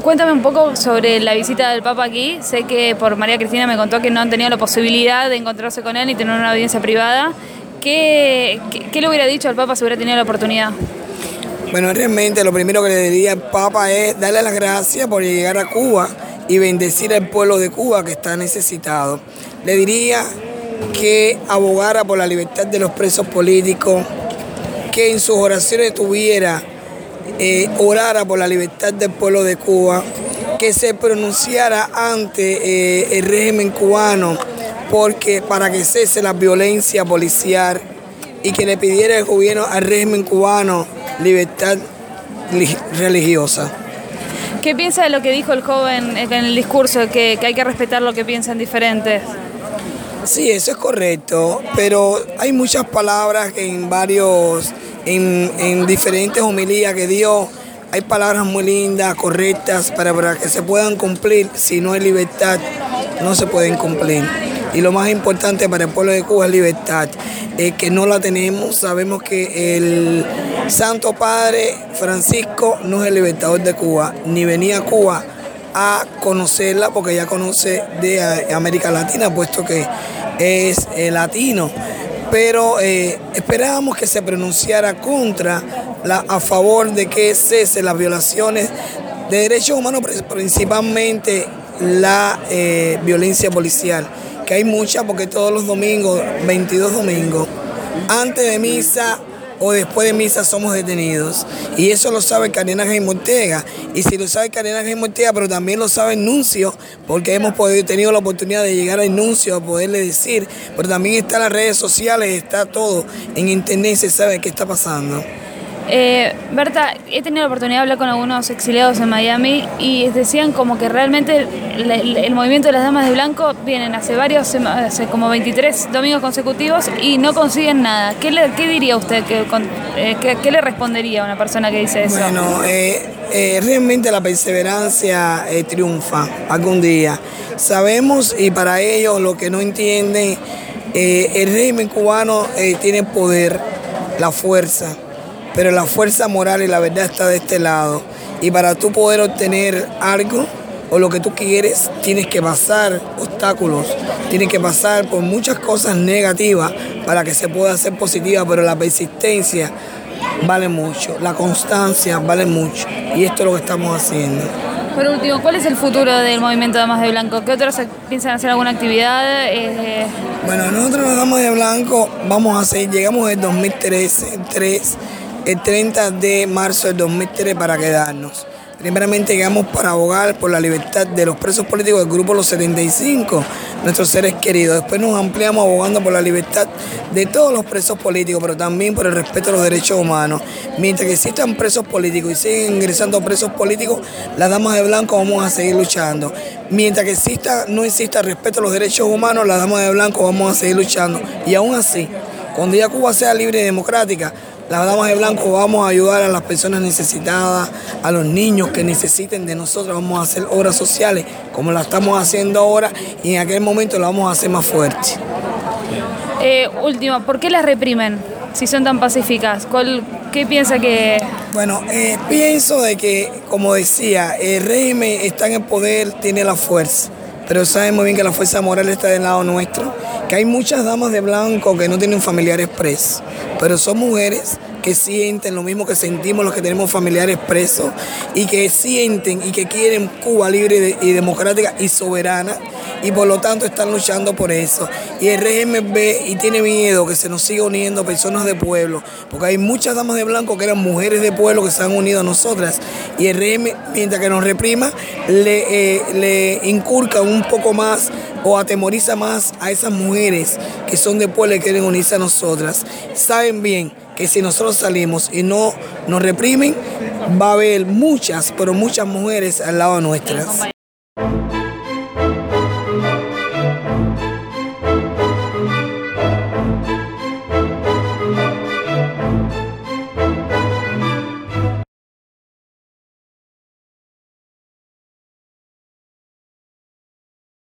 cuéntame un poco sobre la visita del Papa aquí. Sé que por María Cristina me contó que no han tenido la posibilidad de encontrarse con él y tener una audiencia privada. ¿Qué, qué, le hubiera dicho al Papa si hubiera tenido la oportunidad? Bueno, realmente lo primero que le diría al Papa es darle las gracias por llegar a Cuba y bendecir al pueblo de Cuba que está necesitado. Le diría que abogara por la libertad de los presos políticos, que en sus oraciones tuviera, eh, orara por la libertad del pueblo de Cuba, que se pronunciara ante eh, el régimen cubano porque para que cese la violencia policial y que le pidiera el gobierno al régimen cubano libertad religiosa. ¿Qué piensa de lo que dijo el joven en el discurso, que, que hay que respetar lo que piensan diferentes? Sí, eso es correcto, pero hay muchas palabras en varios, en, en diferentes homilías que dio, hay palabras muy lindas, correctas, para, para que se puedan cumplir. Si no hay libertad, no se pueden cumplir. Y lo más importante para el pueblo de Cuba es libertad, eh, que no la tenemos. Sabemos que el Santo Padre Francisco no es el libertador de Cuba, ni venía a Cuba a conocerla porque ya conoce de América Latina, puesto que es eh, latino. Pero esperábamos que se pronunciara contra, a favor de que cese las violaciones de derechos humanos, principalmente la violencia policial que hay mucha porque todos los domingos, 22 domingos, antes de misa o después de misa somos detenidos. Y eso lo sabe Karina Jaime Ortega. Y si lo sabe Karina Jaime Ortega, pero también lo sabe nuncio, porque hemos podido, tenido la oportunidad de llegar al nuncio, a poderle decir, pero también está en las redes sociales, está todo en internet, se sabe qué está pasando. Eh, Berta, he tenido la oportunidad de hablar con algunos exiliados en Miami y decían como que realmente el, movimiento de las damas de blanco vienen hace varios, hace como 23 domingos consecutivos y no consiguen nada. ¿Qué, diría usted? Eh, qué, le respondería a una persona que dice eso? Bueno, eh, realmente la perseverancia triunfa algún día. Sabemos y para ellos lo que no entienden, el régimen cubano tiene poder, la fuerza pero la fuerza moral y la verdad está de este lado. Y para tú poder obtener algo o lo que tú quieres, tienes que pasar obstáculos, tienes que pasar por muchas cosas negativas para que se pueda hacer positiva, pero la persistencia vale mucho, la constancia vale mucho. Y esto es lo que estamos haciendo. Por último, ¿cuál es el futuro del movimiento Damas de Blanco? ¿Qué otros piensan hacer alguna actividad? Eh, bueno, nosotros Damas de Blanco vamos a hacer, llegamos en 2013, 3, el 30 de marzo del 2003 para quedarnos. Primeramente llegamos para abogar por la libertad de los presos políticos del grupo Los 75, nuestros seres queridos. Después nos ampliamos abogando por la libertad de todos los presos políticos, pero también por el respeto a los derechos humanos. Mientras que existan presos políticos y siguen ingresando presos políticos, las damas de blanco vamos a seguir luchando. Mientras que exista, no exista respeto a los derechos humanos, las damas de blanco vamos a seguir luchando. Y aún así, cuando ya Cuba sea libre y democrática, las damas de blanco vamos a ayudar a las personas necesitadas, a los niños que necesiten de nosotros. Vamos a hacer obras sociales como la estamos haciendo ahora y en aquel momento la vamos a hacer más fuerte. Eh, último, ¿por qué las reprimen si son tan pacíficas? ¿Qué piensa que...? Bueno, eh, pienso de que, como decía, el régimen está en el poder, tiene la fuerza, pero sabe muy bien que la fuerza moral está del lado nuestro que hay muchas damas de blanco que no tienen familiares presos, pero son mujeres que sienten lo mismo que sentimos los que tenemos familiares presos y que sienten y que quieren Cuba libre y democrática y soberana y por lo tanto están luchando por eso. Y el régimen ve y tiene miedo que se nos siga uniendo personas de pueblo, porque hay muchas damas de blanco que eran mujeres de pueblo que se han unido a nosotras y el régimen, mientras que nos reprima, le, eh, le inculca un poco más o atemoriza más a esas mujeres que son de pueblo y quieren unirse a nosotras. Saben bien que si nosotros salimos y no nos reprimen, va a haber muchas, pero muchas mujeres al lado nuestras.